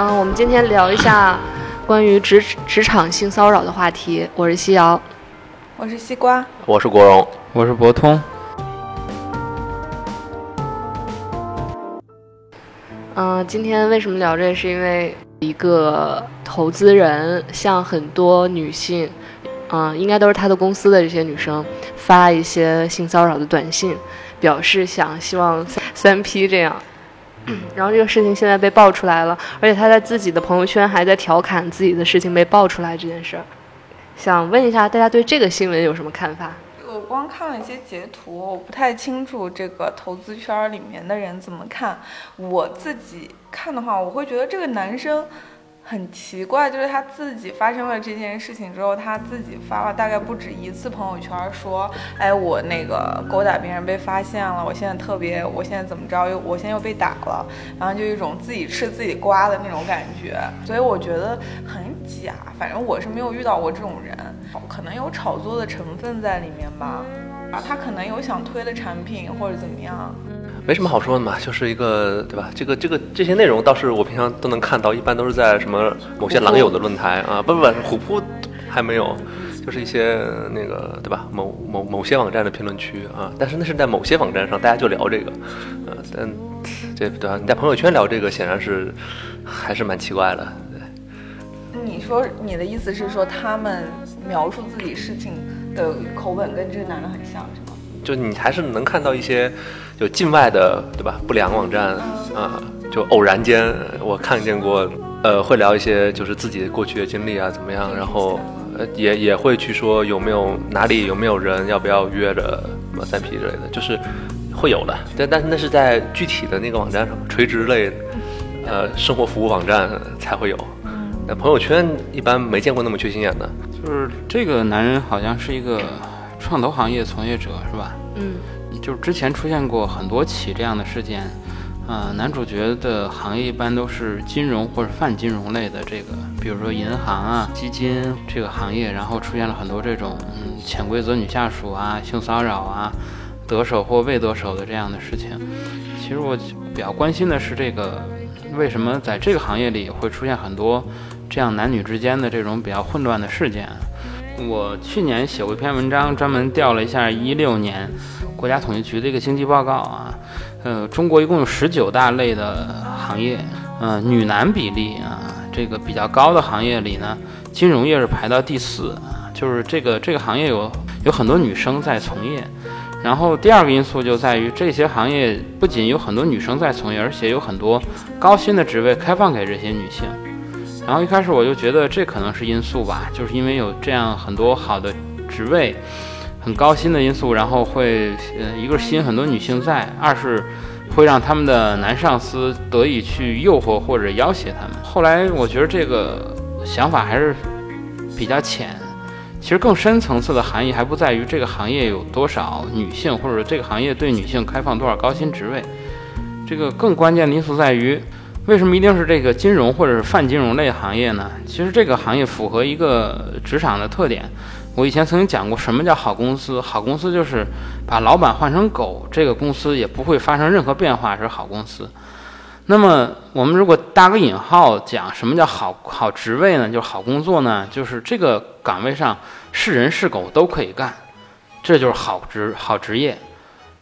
嗯，我们今天聊一下关于职职场性骚扰的话题。我是西瑶，我是西瓜，我是国荣，我是博通。嗯，今天为什么聊这？是因为一个投资人向很多女性，嗯，应该都是他的公司的这些女生发一些性骚扰的短信，表示想希望三 P 这样。然后这个事情现在被爆出来了，而且他在自己的朋友圈还在调侃自己的事情被爆出来这件事儿。想问一下大家对这个新闻有什么看法？我光看了一些截图，我不太清楚这个投资圈里面的人怎么看。我自己看的话，我会觉得这个男生。很奇怪，就是他自己发生了这件事情之后，他自己发了大概不止一次朋友圈，说，哎，我那个勾搭别人被发现了，我现在特别，我现在怎么着又，我现在又被打了，然后就一种自己吃自己瓜的那种感觉，所以我觉得很假。反正我是没有遇到过这种人，可能有炒作的成分在里面吧，啊，他可能有想推的产品或者怎么样。没什么好说的嘛，就是一个对吧？这个这个这些内容倒是我平常都能看到，一般都是在什么某些狼友的论坛啊，不不不，虎扑还没有，就是一些那个对吧？某某某些网站的评论区啊，但是那是在某些网站上，大家就聊这个，呃，但这对吧？你在朋友圈聊这个，显然是还是蛮奇怪的。对，你说你的意思是说，他们描述自己事情的口吻跟这个男的很像，是吗？就你还是能看到一些。就境外的，对吧？不良网站啊，就偶然间我看见过，呃，会聊一些就是自己过去的经历啊，怎么样？然后呃，也也会去说有没有哪里有没有人，要不要约着什么三 P 之类的，就是会有的。但但是那是在具体的那个网站上，垂直类，呃，生活服务网站才会有。那朋友圈一般没见过那么缺心眼的。就是这个男人好像是一个创投行业从业者，是吧？嗯。就是之前出现过很多起这样的事件，呃，男主角的行业一般都是金融或者泛金融类的这个，比如说银行啊、基金这个行业，然后出现了很多这种嗯潜规则女下属啊、性骚扰啊、得手或未得手的这样的事情。其实我比较关心的是这个，为什么在这个行业里会出现很多这样男女之间的这种比较混乱的事件？我去年写过一篇文章，专门调了一下一六年。国家统计局的一个经济报告啊，呃，中国一共有十九大类的行业，呃，女男比例啊，这个比较高的行业里呢，金融业是排到第四，就是这个这个行业有有很多女生在从业。然后第二个因素就在于这些行业不仅有很多女生在从业，而且有很多高薪的职位开放给这些女性。然后一开始我就觉得这可能是因素吧，就是因为有这样很多好的职位。很高薪的因素，然后会，呃，一个是吸引很多女性在，二是会让他们的男上司得以去诱惑或者要挟他们。后来我觉得这个想法还是比较浅，其实更深层次的含义还不在于这个行业有多少女性，或者这个行业对女性开放多少高薪职位，这个更关键的因素在于，为什么一定是这个金融或者是泛金融类行业呢？其实这个行业符合一个职场的特点。我以前曾经讲过，什么叫好公司？好公司就是把老板换成狗，这个公司也不会发生任何变化，是好公司。那么，我们如果搭个引号讲，什么叫好好职位呢？就是好工作呢？就是这个岗位上是人是狗都可以干，这就是好职好职业。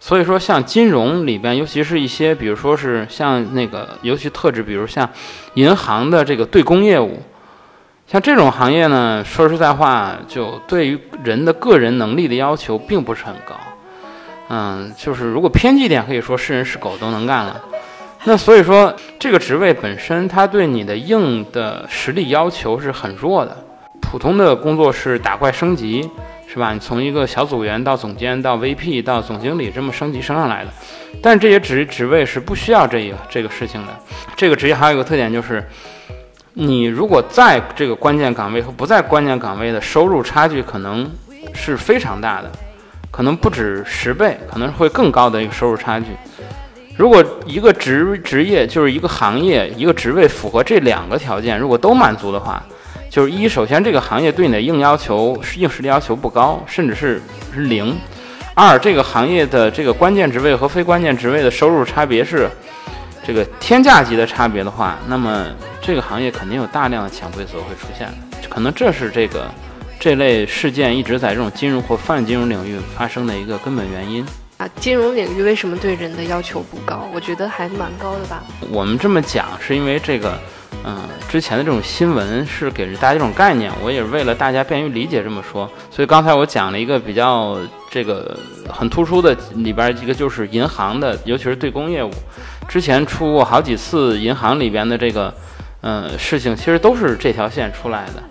所以说，像金融里边，尤其是一些，比如说是像那个，尤其特质，比如像银行的这个对公业务。像这种行业呢，说实在话，就对于人的个人能力的要求并不是很高。嗯，就是如果偏激点，可以说是人是狗都能干了。那所以说，这个职位本身，它对你的硬的实力要求是很弱的。普通的工作是打怪升级，是吧？你从一个小组员到总监到 VP 到总经理这么升级升上来的。但这些职职位是不需要这个这个事情的。这个职业还有一个特点就是。你如果在这个关键岗位和不在关键岗位的收入差距可能是非常大的，可能不止十倍，可能会更高的一个收入差距。如果一个职职业就是一个行业一个职位符合这两个条件，如果都满足的话，就是一，首先这个行业对你的硬要求硬实力要求不高，甚至是是零；二，这个行业的这个关键职位和非关键职位的收入差别是。这个天价级的差别的话，那么这个行业肯定有大量的潜规则会出现的，可能这是这个这类事件一直在这种金融或泛金融领域发生的一个根本原因。啊，金融领域为什么对人的要求不高？我觉得还蛮高的吧。我们这么讲是因为这个，嗯，之前的这种新闻是给大家这种概念，我也是为了大家便于理解这么说。所以刚才我讲了一个比较这个很突出的里边一个就是银行的，尤其是对公业务，之前出过好几次银行里边的这个，嗯，事情其实都是这条线出来的，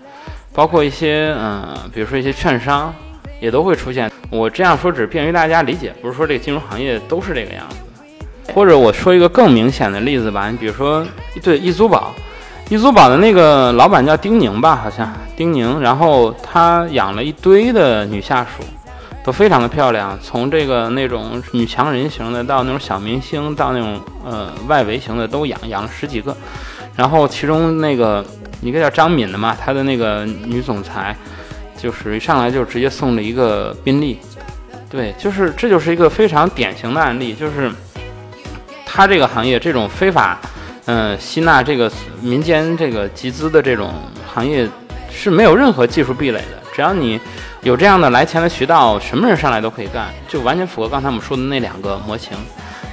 包括一些嗯，比如说一些券商也都会出现。我这样说只便于大家理解，不是说这个金融行业都是这个样子。或者我说一个更明显的例子吧，你比如说，对易租宝，易租宝的那个老板叫丁宁吧，好像丁宁，然后他养了一堆的女下属，都非常的漂亮，从这个那种女强人型的到那种小明星，到那种呃外围型的都养，养了十几个。然后其中那个一个叫张敏的嘛，她的那个女总裁。就是一上来就直接送了一个宾利，对，就是这就是一个非常典型的案例，就是他这个行业这种非法，嗯，吸纳这个民间这个集资的这种行业是没有任何技术壁垒的，只要你有这样的来钱的渠道，什么人上来都可以干，就完全符合刚才我们说的那两个模型，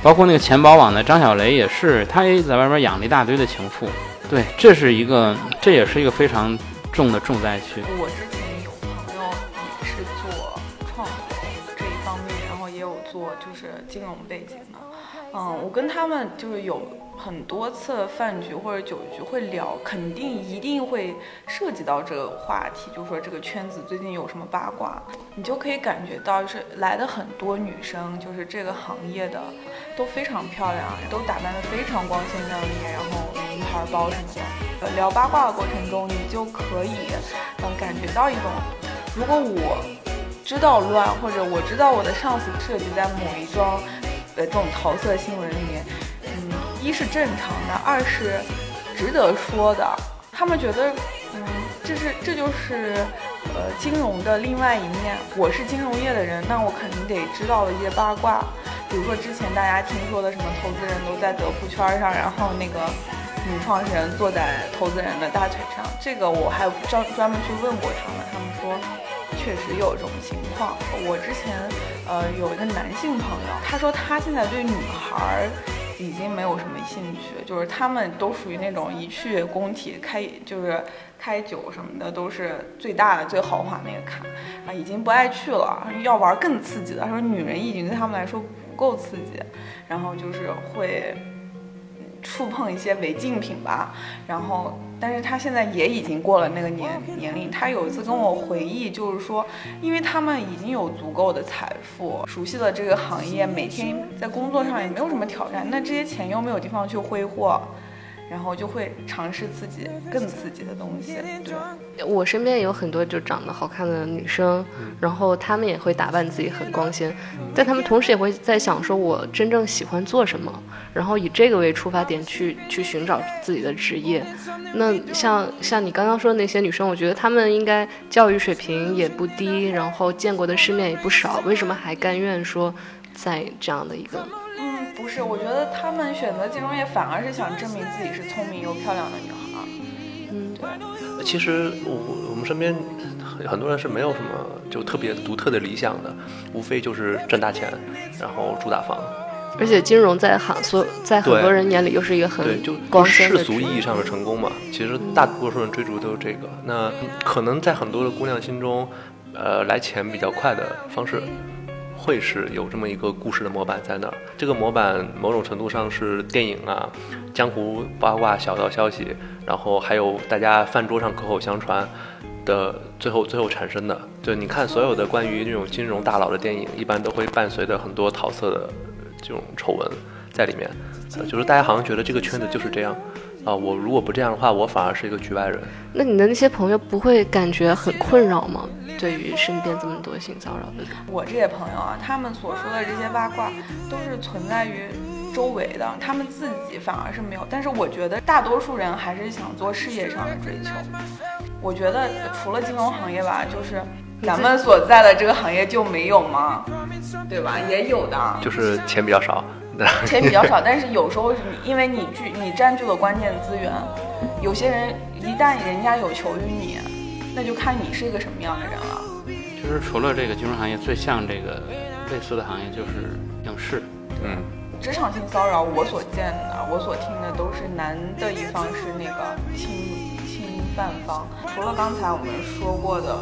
包括那个钱宝网的张小雷也是，他也在外边养了一大堆的情妇，对，这是一个，这也是一个非常重的重灾区。我之前有朋友也是做创投这一方面，然后也有做就是。金融背景的，嗯，我跟他们就是有很多次饭局或者酒局会聊，肯定一定会涉及到这个话题，就是说这个圈子最近有什么八卦，你就可以感觉到，是来的很多女生，就是这个行业的都非常漂亮，都打扮的非常光鲜亮丽，然后名牌包什么的。聊八卦的过程中，你就可以嗯感觉到一种，如果我。知道乱，或者我知道我的上司涉及在某一桩，呃，这种桃色新闻里，一是正常的，二是值得说的。他们觉得，嗯，这是这就是，呃，金融的另外一面。我是金融业的人，那我肯定得知道一些八卦。比如说之前大家听说的什么投资人都在德扑圈上，然后那个女创始人坐在投资人的大腿上，这个我还专专门去问过他们，他们说。确实有这种情况。我之前，呃，有一个男性朋友，他说他现在对女孩已经没有什么兴趣，就是他们都属于那种一去工体开，就是开酒什么的都是最大的、最豪华那个卡啊，已经不爱去了，要玩更刺激的。他说女人已经对他们来说不够刺激，然后就是会。触碰一些违禁品吧，然后，但是他现在也已经过了那个年年龄。他有一次跟我回忆，就是说，因为他们已经有足够的财富，熟悉了这个行业，每天在工作上也没有什么挑战，那这些钱又没有地方去挥霍。然后就会尝试自己更刺激的东西。对，我身边也有很多就长得好看的女生，然后她们也会打扮自己很光鲜，但她们同时也会在想说，我真正喜欢做什么，然后以这个为出发点去去寻找自己的职业。那像像你刚刚说的那些女生，我觉得她们应该教育水平也不低，然后见过的世面也不少，为什么还甘愿说在这样的一个？不是，我觉得他们选择金融业反而是想证明自己是聪明又漂亮的女孩。嗯，对。其实我我们身边很多人是没有什么就特别独特的理想的，无非就是挣大钱，然后住大房。而且金融在行所在很多人眼里又是一个很对就世俗意义上的成功嘛。其实大多数人追逐都是这个。那可能在很多的姑娘心中，呃，来钱比较快的方式。会是有这么一个故事的模板在那儿，这个模板某种程度上是电影啊、江湖八卦、小道消息，然后还有大家饭桌上口口相传的最后最后产生的。就你看所有的关于那种金融大佬的电影，一般都会伴随着很多桃色的这种丑闻在里面，就是大家好像觉得这个圈子就是这样。啊，我如果不这样的话，我反而是一个局外人。那你的那些朋友不会感觉很困扰吗？对于身边这么多性骚扰的人，我这些朋友啊，他们所说的这些八卦都是存在于周围的，他们自己反而是没有。但是我觉得大多数人还是想做事业上的追求。我觉得除了金融行业吧，就是咱们所在的这个行业就没有吗？对吧？也有的，就是钱比较少，钱比较少，但是有时候是你因为你具你占据了关键资源，有些人一旦人家有求于你，那就看你是一个什么样的人了。其实除了这个金融行业，最像这个类似的行业就是影视。嗯，职场性骚扰，我所见的，我所听的都是男的一方是那个侵侵犯方。除了刚才我们说过的，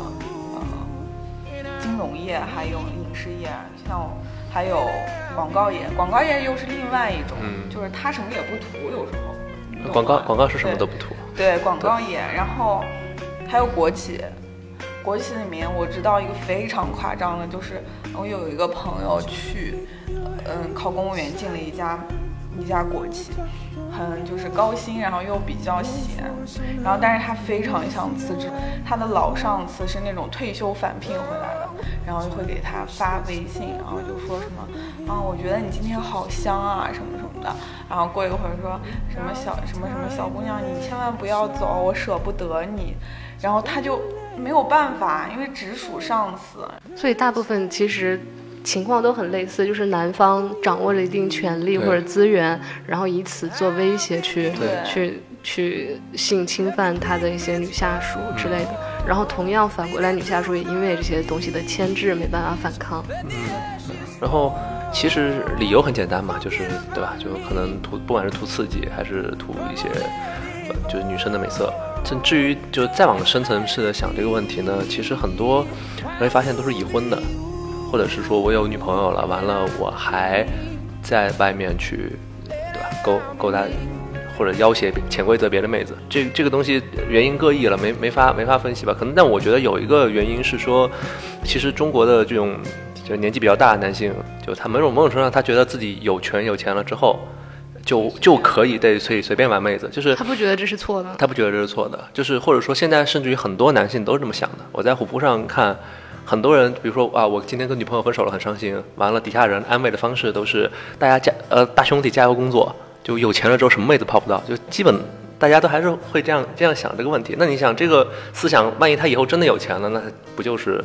呃，金融业，还有影视业，像还有广告业，广告业又是另外一种，嗯就是他什么也不图，有时候。广告广告是什么都不图。对广告业，然后还有国企，国企里面我知道一个非常夸张的，就是我有一个朋友去，嗯，考公务员进了一家一家国企，很就是高薪，然后又比较闲，然后但是他非常想辞职，他的老上司是那种退休返聘回来的，然后就会给他发微信，然后就说什么啊，我觉得你今天好香啊，什么什么的，然后过一会儿说什么小什么什么小姑娘，你千万不要走，我舍不得你，然后他就没有办法，因为直属上司，所以大部分其实情况都很类似，就是男方掌握着一定权利或者资源，然后以此做威胁去对去去性侵犯他的一些女下属之类的。然后同样反过来，女下属也因为这些东西的牵制，没办法反抗。嗯然后其实理由很简单嘛，就是对吧？就可能图不管是图刺激，还是图一些呃就是女生的美色。甚至于就再往深层次的想这个问题呢，其实很多人会发现都是已婚的，或者是说我有女朋友了，完了我还在外面去对吧勾勾搭。或者要挟潜规则别的妹子，这这个东西原因各异了，没没法没法分析吧？可能，但我觉得有一个原因是说，其实中国的这种就年纪比较大的男性，就他某种某种程度上，他觉得自己有权有钱了之后，就就可以对随随便玩妹子，就是他不觉得这是错的。他不觉得这是错的，就是或者说现在甚至于很多男性都是这么想的。我在虎扑上看，很多人，比如说啊，我今天跟女朋友分手了，很伤心，完了底下人安慰的方式都是大家加呃大兄弟加油工作，就有钱了之后什么妹子泡不到，就基本大家都还是会这样这样想这个问题。那你想这个思想，万一他以后真的有钱了，那不就是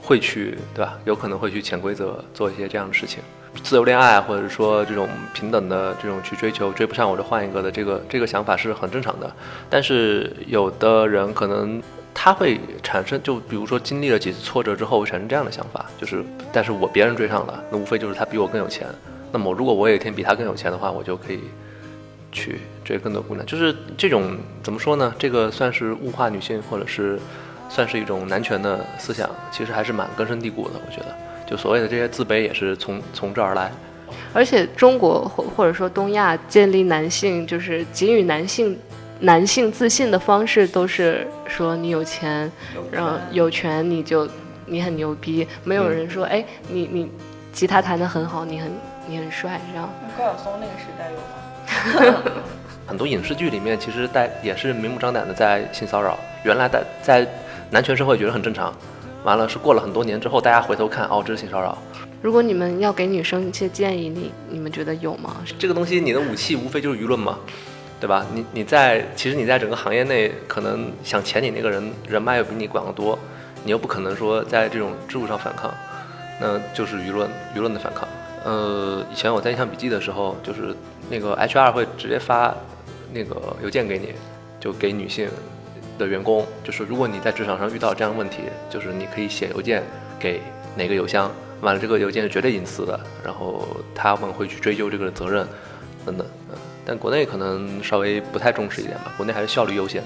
会去对吧？有可能会去潜规则做一些这样的事情。自由恋爱，或者说这种平等的这种去追求，追不上我就换一个的这个这个想法是很正常的。但是有的人可能他会产生，就比如说经历了几次挫折之后，会产生这样的想法，就是但是我别人追上了，那无非就是他比我更有钱。那么如果我有一天比他更有钱的话，我就可以去追更多姑娘。就是这种怎么说呢？这个算是物化女性，或者是算是一种男权的思想，其实还是蛮根深蒂固的。我觉得，就所谓的这些自卑也是从从这儿来。而且中国或或者说东亚建立男性就是给予男性男性自信的方式，都是说你有钱，然后有权你就你很牛逼，没有人说哎你你吉他弹得很好，你很你很帅这样。高晓松那个时代有吗？很多影视剧里面其实带也是明目张胆的在性骚扰，原来在在男权社会觉得很正常，完了是过了很多年之后，大家回头看，哦，这是性骚扰。如果你们要给女生一些建议，你你们觉得有吗？这个东西你的武器无非就是舆论嘛，对吧？你你在其实你在整个行业内，可能想潜你那个人人脉又比你广得多，你又不可能说在这种制度上反抗，那就是舆论舆论的反抗。呃，以前我在印象笔记的时候，就是那个 HR 会直接发那个邮件给你，就给女性的员工，就是如果你在职场上遇到这样的问题，就是你可以写邮件给哪个邮箱，完了这个邮件是绝对隐私的，然后他们会去追究这个责任，等等。嗯，但国内可能稍微不太重视一点吧，国内还是效率优先。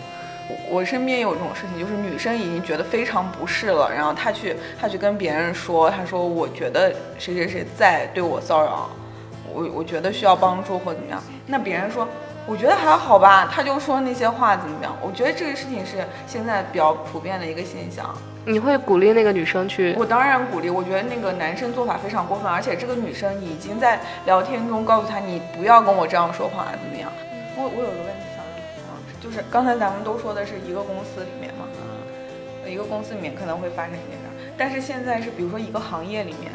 我身边有这种事情，就是女生已经觉得非常不适了，然后她去她去跟别人说，她说我觉得谁谁谁在对我骚扰，我我觉得需要帮助或怎么样，那别人说我觉得还好吧，他就说那些话怎么样？我觉得这个事情是现在比较普遍的一个现象。你会鼓励那个女生去？我当然鼓励，我觉得那个男生做法非常过分，而且这个女生已经在聊天中告诉他你不要跟我这样说话，怎么样？我我有个问题想问就是刚才咱们都说的是一个公司里面嘛，一个公司里面可能会发生一件事儿，但是现在是比如说一个行业里面，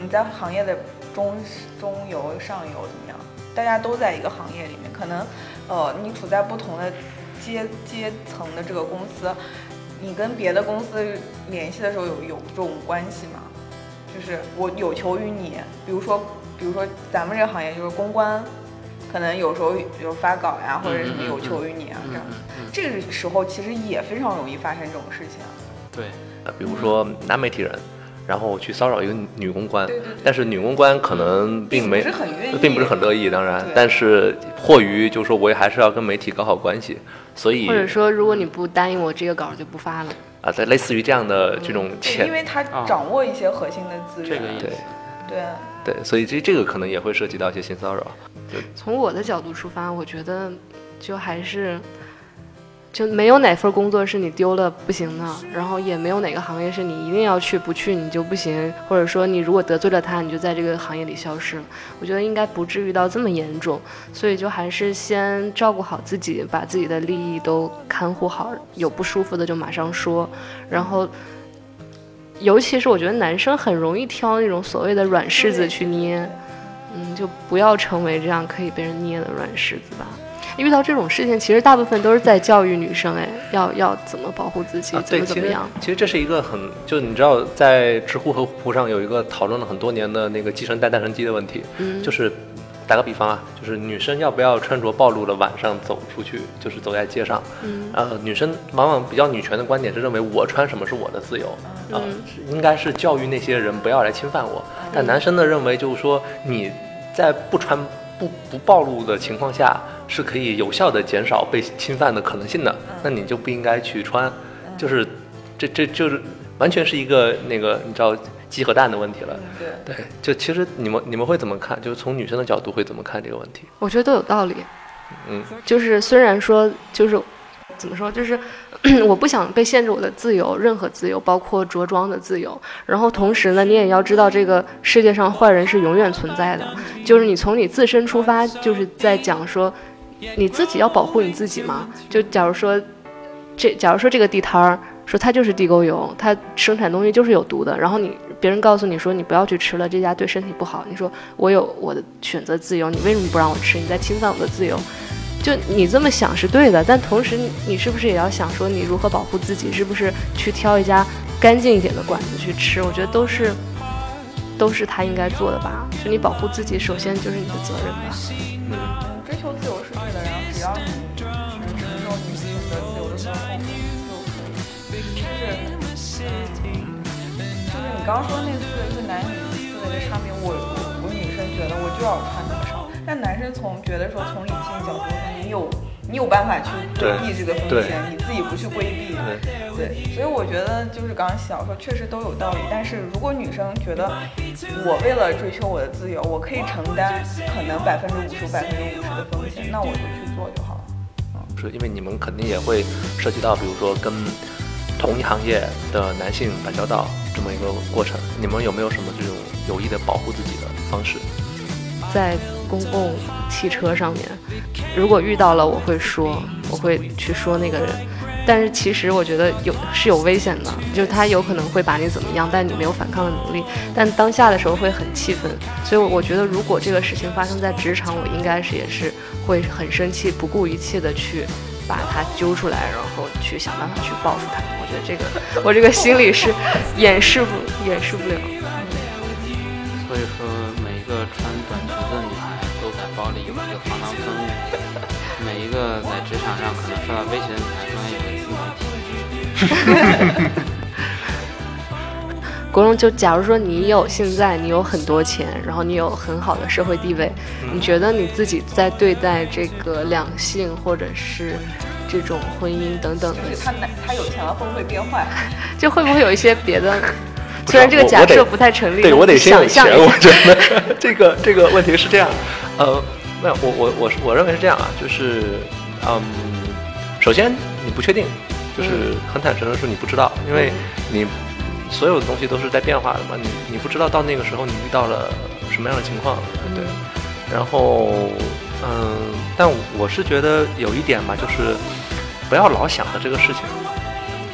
你在行业的中中游、上游怎么样？大家都在一个行业里面，可能呃你处在不同的阶阶层的这个公司。你跟别的公司联系的时候有有这种关系吗？就是我有求于你，比如说，比如说咱们这个行业就是公关，可能有时候有发稿呀，或者什么有求于你啊，这样，这个时候其实也非常容易发生这种事情。对，呃，比如说男媒体人。然后去骚扰一个女公关，对对对。但是女公关可能并没并不是很愿意并不是很乐意，当然，但是迫于就是说我也还是要跟媒体搞好关系，所以或者说如果你不答应我这个稿就不发了。啊，在类似于这样的这种对，因，为他啊掌握一些核心的资源，这个意思。对。对，对，所以这这个可能也会涉及到一些性骚扰。从我的角度出发，我觉得就还是就没有哪份工作是你丢了不行的，然后也没有哪个行业是你一定要去，不去你就不行，或者说你如果得罪了他，你就在这个行业里消失了。我觉得应该不至于到这么严重，所以就还是先照顾好自己，把自己的利益都看护好，有不舒服的就马上说，然后。尤其是我觉得男生很容易挑那种所谓的软柿子去捏，嗯，就不要成为这样可以被人捏的软柿子吧。遇到这种事情，其实大部分都是在教育女生，哎，要要怎么保护自己，啊，怎么怎么样。其实这是一个很，就你知道，在知乎和虎扑上有一个讨论了很多年的那个鸡生蛋蛋生鸡的问题，嗯，就是打个比方啊，就是女生要不要穿着暴露的晚上走出去，就是走在街上，嗯呃，女生往往比较女权的观点是认为我穿什么是我的自由，啊、嗯应该是教育那些人不要来侵犯我。但男生呢认为就是说你在不穿不不暴露的情况下，是可以有效的减少被侵犯的可能性的，那你就不应该去穿，就是这这就是完全是一个那个你知道鸡和蛋的问题了。对，对，就其实你们你们会怎么看？就是从女生的角度会怎么看这个问题？我觉得都有道理。嗯，就是虽然说就是怎么说，就是 我不想被限制我的自由，任何自由，包括着装的自由。然后同时呢，你也要知道这个世界上坏人是永远存在的。就是你从你自身出发，就是在讲说你自己要保护你自己嘛。就假如说这，假如说这个地摊儿说它就是地沟油，它生产东西就是有毒的，然后你别人告诉你说你不要去吃了，这家对身体不好，你说我有我的选择自由，你为什么不让我吃？你在侵犯我的自由。就你这么想是对的，但同时你是不是也要想说你如何保护自己？是不是去挑一家干净一点的馆子去吃？我觉得都是都是他应该做的吧。就你保护自己，首先就是你的责任吧。嗯，追求自由是对的，然后只要你能承受你选择自由的风控就可以。就是，就是你刚刚说那次就是男女思维的差别，我我我女生觉得我就要穿，但男生从觉得说从理性角度上，你有你有办法去规避这个风险，你自己不去规避，对对，所以我觉得就是刚刚小说确实都有道理，但是如果女生觉得我为了追求我的自由，我可以承担可能百分之五十、百分之五十的风险，那我就去做就好了。嗯是因为你们肯定也会涉及到，比如说跟同一行业的男性打交道这么一个过程，你们有没有什么这种有意的保护自己的方式？在公共汽车上面，如果遇到了，我会说，我会去说那个人。但是其实我觉得有是有危险的，就是他有可能会把你怎么样，但你没有反抗的能力。但当下的时候会很气愤，所以我觉得如果这个事情发生在职场，我应该是也是会很生气，不顾一切的去把他揪出来，然后去想办法去报复他。我觉得这个我这个心里是掩饰不掩饰不了。所以说，个穿短裙子的女孩都在包里有一个防狼喷雾，每一个在职场上可能受到威胁的女孩都还有个自媒体。国荣，就假如说你有现在你有很多钱，然后你有很好的社会地位，你觉得你自己在对待这个两性或者是这种婚姻等等的，就是他男他有钱了会不会变坏？就会不会有一些别的？不虽然这个假设不太成立，对我得先有钱，我觉得。这个这个问题是这样，呃，没有，我我我是我认为是这样啊，就是嗯，首先你不确定，就是很坦诚的说你不知道，因为你所有的东西都是在变化的嘛，你你不知道到那个时候你遇到了什么样的情况，对，然后嗯，但我是觉得有一点吧，就是不要老想着这个事情，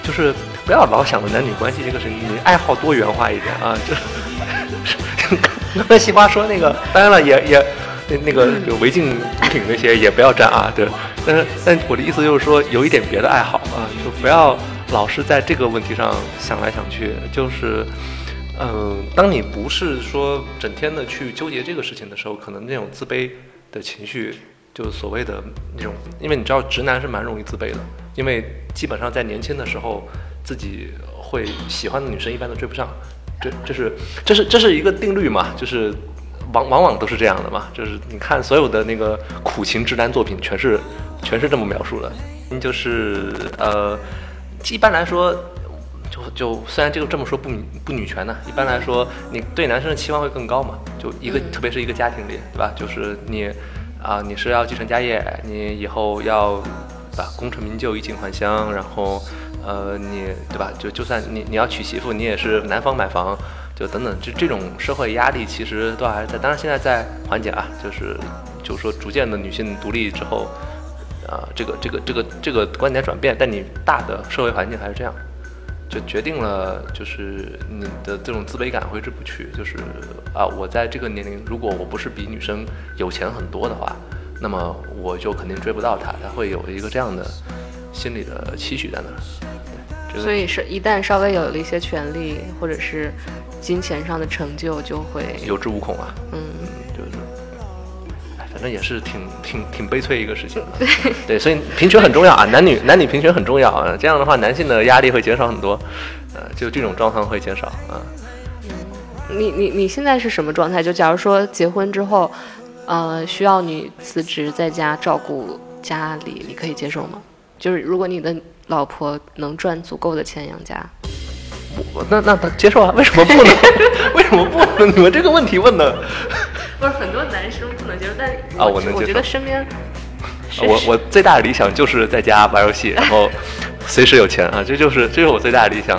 就是不要老想着男女关系这个事情，你爱好多元化一点啊，就是 刚才西瓜说那个，当然了，也也那那个有违禁毒品那些也不要沾啊，对，但是但我的意思就是说，有一点别的爱好啊，就不要老是在这个问题上想来想去，就是，嗯、当你不是说整天的去纠结这个事情的时候，可能那种自卑的情绪，就是所谓的那种，因为你知道直男是蛮容易自卑的，因为基本上在年轻的时候，自己会喜欢的女生一般都追不上，这这是这是这是一个定律嘛，就是往往往都是这样的嘛，就是你看所有的那个苦情直男作品，全是全是这么描述的，就是呃，一般来说。就就虽然这个这么说不不女权呢，一般来说你对男生的期望会更高嘛，就一个、嗯特别是一个家庭里，对吧？就是你啊、你是要继承家业，你以后要对吧功成名就、衣锦还乡，然后呃你对吧？就就算你你要娶媳妇，你也是男方买房，就等等，这这种社会压力其实都还是在，当然现在在缓解啊，就是就是说逐渐的女性独立之后，啊、这个这个这个这个观点转变，但你大的社会环境还是这样。就决定了，就是你的这种自卑感挥之不去。就是啊，我在这个年龄，如果我不是比女生有钱很多的话，那么我就肯定追不到她。她会有一个这样的心理的期许在那儿。所以是一旦稍微有了一些权利或者是金钱上的成就，就会有恃无恐啊，嗯，就是，哎，反正也是挺挺挺悲催一个事情、啊。对，所以平权很重要啊，男女男女平权很重要啊。这样的话，男性的压力会减少很多，呃，就这种状况会减少啊。你你你现在是什么状态？就假如说结婚之后，呃，需要你辞职在家照顾家里，你可以接受吗？就是如果你的老婆能赚足够的钱养家，我那那那接受啊？为什么不能？为什么不能？你们这个问题问的，不是很多男生不能接受，但啊我能接受我觉得身边我我最大的理想就是在家玩游戏，然后随时有钱啊，这就是这是我最大的理想。